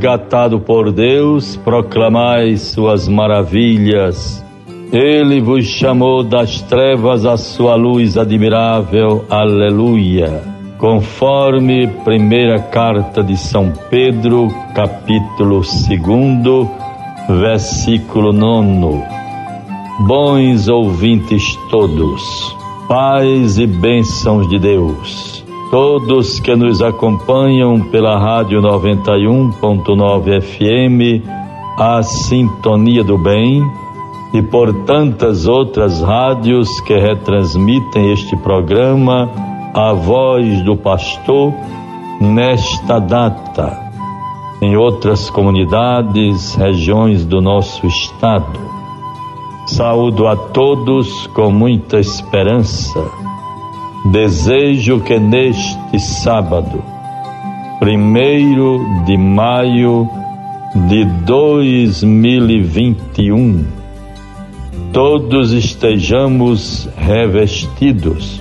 resgatado por Deus, proclamai suas maravilhas. Ele vos chamou das trevas à sua luz admirável. Aleluia. Conforme primeira carta de São Pedro, capítulo 2, versículo 9. Bons ouvintes todos, paz e bênçãos de Deus todos que nos acompanham pela Rádio 91.9 FM, a Sintonia do Bem, e por tantas outras rádios que retransmitem este programa, A Voz do Pastor, nesta data, em outras comunidades, regiões do nosso estado. Saúdo a todos com muita esperança Desejo que neste sábado, primeiro de maio de 2021, todos estejamos revestidos,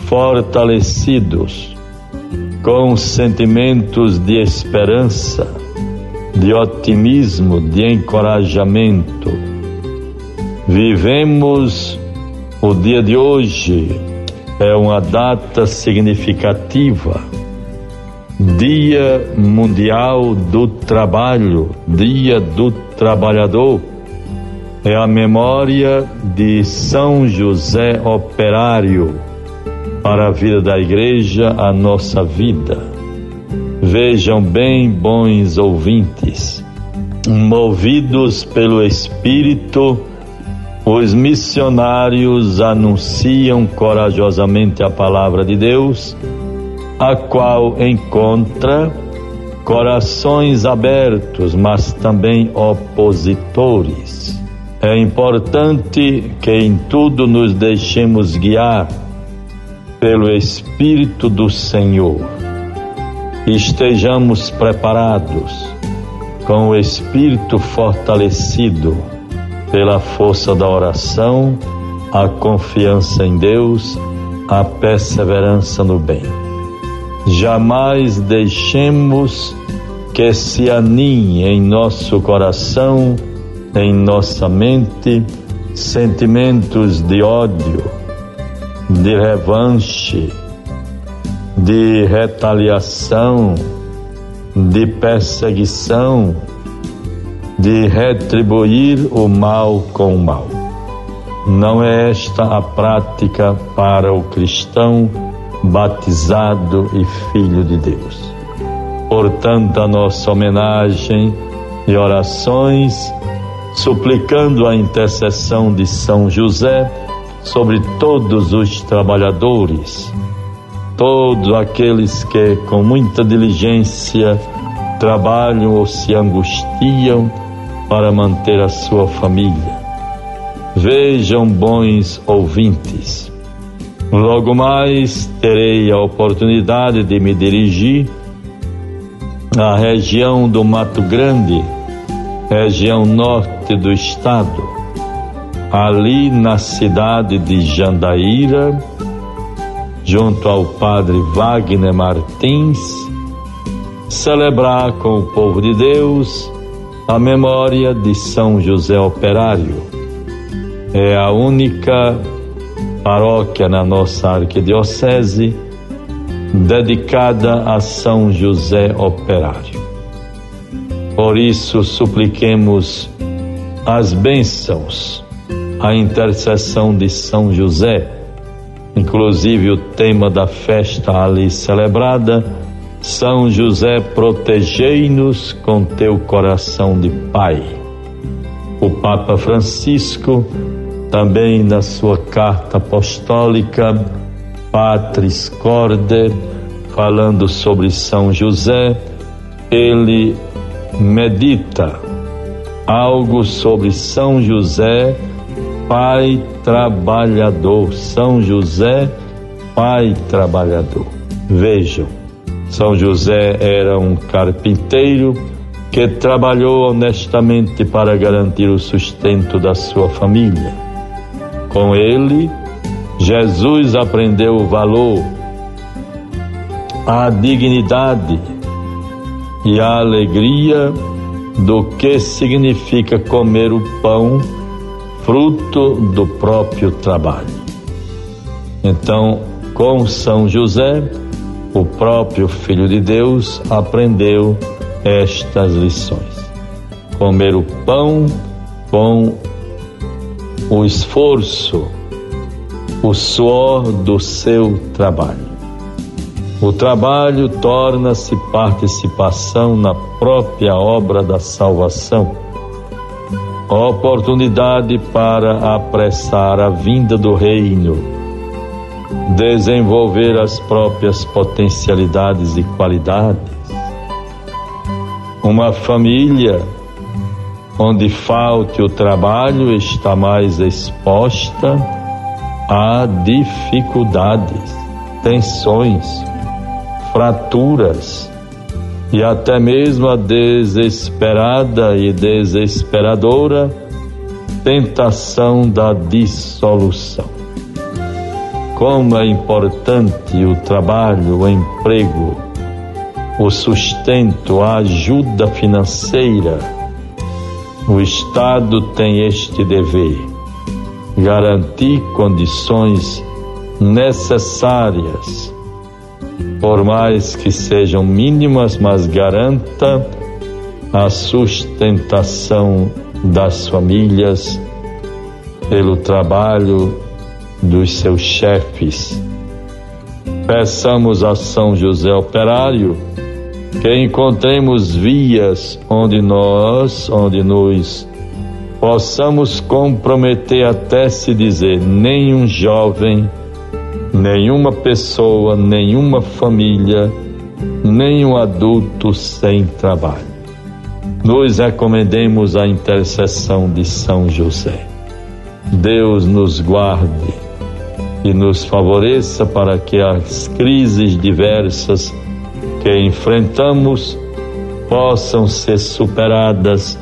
fortalecidos, com sentimentos de esperança, de otimismo, de encorajamento. Vivemos o dia de hoje é uma data significativa. Dia Mundial do Trabalho, Dia do Trabalhador. É a memória de São José Operário para a vida da igreja, a nossa vida. Vejam bem, bons ouvintes, movidos pelo Espírito, os missionários anunciam corajosamente a palavra de Deus, a qual encontra corações abertos, mas também opositores. É importante que em tudo nos deixemos guiar pelo Espírito do Senhor. Estejamos preparados, com o Espírito fortalecido pela força da oração, a confiança em Deus, a perseverança no bem. Jamais deixemos que se aninhe em nosso coração, em nossa mente, sentimentos de ódio, de revanche, de retaliação, de perseguição, de retribuir o mal com o mal. Não é esta a prática para o cristão batizado e filho de Deus. Portanto, a nossa homenagem e orações, suplicando a intercessão de São José sobre todos os trabalhadores, todos aqueles que com muita diligência trabalham ou se angustiam para manter a sua família. Vejam, bons ouvintes, logo mais terei a oportunidade de me dirigir à região do Mato Grande, região norte do estado, ali na cidade de Jandaíra, junto ao padre Wagner Martins, celebrar com o povo de Deus a memória de São José Operário. É a única paróquia na nossa arquidiocese dedicada a São José Operário. Por isso, supliquemos as bênçãos, a intercessão de São José, inclusive o tema da festa ali celebrada são José, protegei-nos com teu coração de Pai. O Papa Francisco, também na sua carta apostólica Patris Corde, falando sobre São José, ele medita algo sobre São José, pai trabalhador. São José, pai trabalhador. Vejam, são José era um carpinteiro que trabalhou honestamente para garantir o sustento da sua família. Com ele, Jesus aprendeu o valor, a dignidade e a alegria do que significa comer o pão, fruto do próprio trabalho. Então, com São José, o próprio Filho de Deus aprendeu estas lições. Comer o pão com o esforço, o suor do seu trabalho. O trabalho torna-se participação na própria obra da salvação, oportunidade para apressar a vinda do Reino, desenvolver as próprias potencialidades e qualidades. Uma família onde falte o trabalho está mais exposta a dificuldades, tensões, fraturas e até mesmo a desesperada e desesperadora tentação da dissolução. Como é importante o trabalho, o emprego, o sustento, a ajuda financeira. O Estado tem este dever: garantir condições necessárias por mais que sejam mínimas, mas garanta a sustentação das famílias pelo trabalho dos seus chefes. Peçamos a São José Operário que encontremos vias onde nós, onde nos possamos comprometer até se dizer nenhum jovem nenhuma pessoa, nenhuma família, nenhum adulto sem trabalho. Nos recomendemos a intercessão de São José. Deus nos guarde e nos favoreça para que as crises diversas que enfrentamos possam ser superadas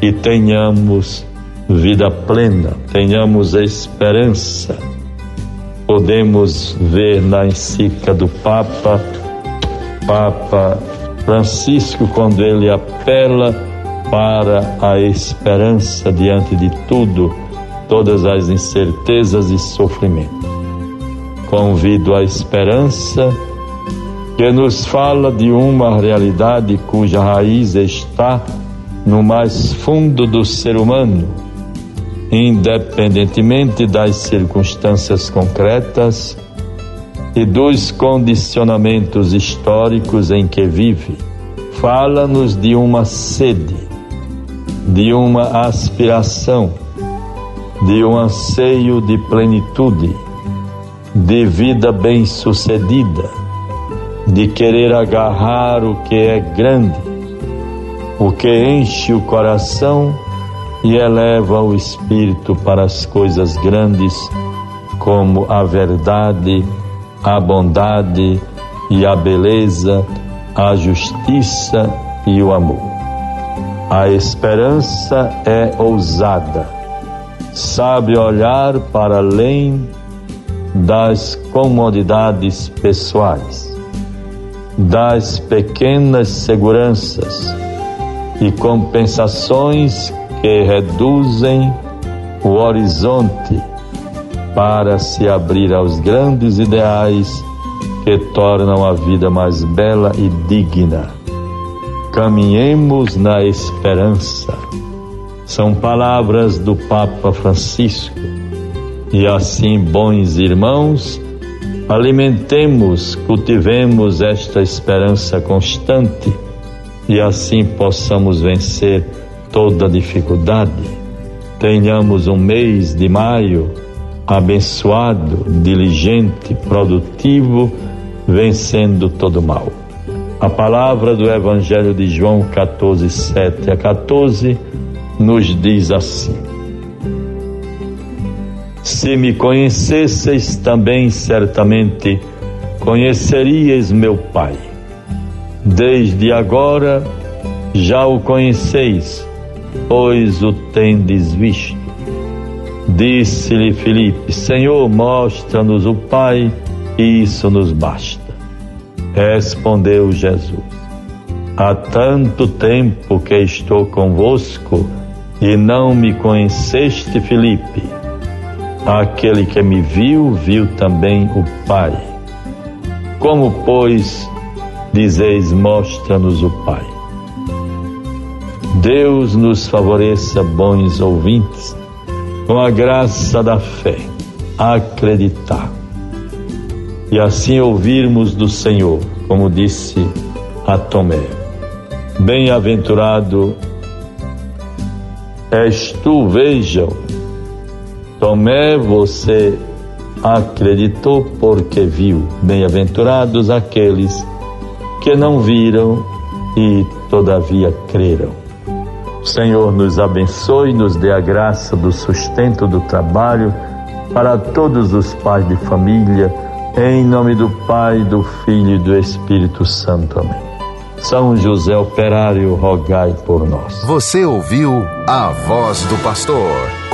e tenhamos vida plena, tenhamos esperança podemos ver na encíclica do Papa, Papa Francisco, quando ele apela para a esperança diante de tudo, todas as incertezas e sofrimentos. Convido a esperança que nos fala de uma realidade cuja raiz está no mais fundo do ser humano independentemente das circunstâncias concretas e dos condicionamentos históricos em que vive. Fala-nos de uma sede, de uma aspiração, de um anseio de plenitude, de vida bem-sucedida, de querer agarrar o que é grande, o que enche o coração e eleva o espírito para as coisas grandes, como a verdade, a bondade e a beleza, a justiça e o amor. A esperança é ousada, sabe olhar para além das comodidades pessoais, das pequenas seguranças e compensações que reduzem o horizonte para se abrir aos grandes ideais que tornam a vida mais bela e digna. Caminhemos na esperança. São palavras do Papa Francisco. E assim, bons irmãos, alimentemos, cultivemos esta esperança constante e assim possamos vencer toda dificuldade. Tenhamos um mês de maio abençoado, diligente, produtivo, vencendo todo mal. A palavra do Evangelho de João 14, 7 a 14 nos diz assim: Se me conhecesseis também, certamente conheceríeis meu Pai. Desde agora já o conheceis pois o tendes visto. Disse-lhe Filipe: Senhor, mostra-nos o Pai, e isso nos basta. Respondeu Jesus: Há tanto tempo que estou convosco e não me conheceste, Filipe. Aquele que me viu, viu também o Pai. Como, pois, dizeis, mostra-nos o Pai? Deus nos favoreça, bons ouvintes, com a graça da fé, acreditar e assim ouvirmos do Senhor, como disse a Tomé. Bem-aventurado és tu, vejam. Tomé, você acreditou porque viu. Bem-aventurados aqueles que não viram e todavia creram. O Senhor nos abençoe, nos dê a graça do sustento do trabalho para todos os pais de família, em nome do Pai, do Filho e do Espírito Santo. Amém. São José Operário, rogai por nós. Você ouviu a voz do pastor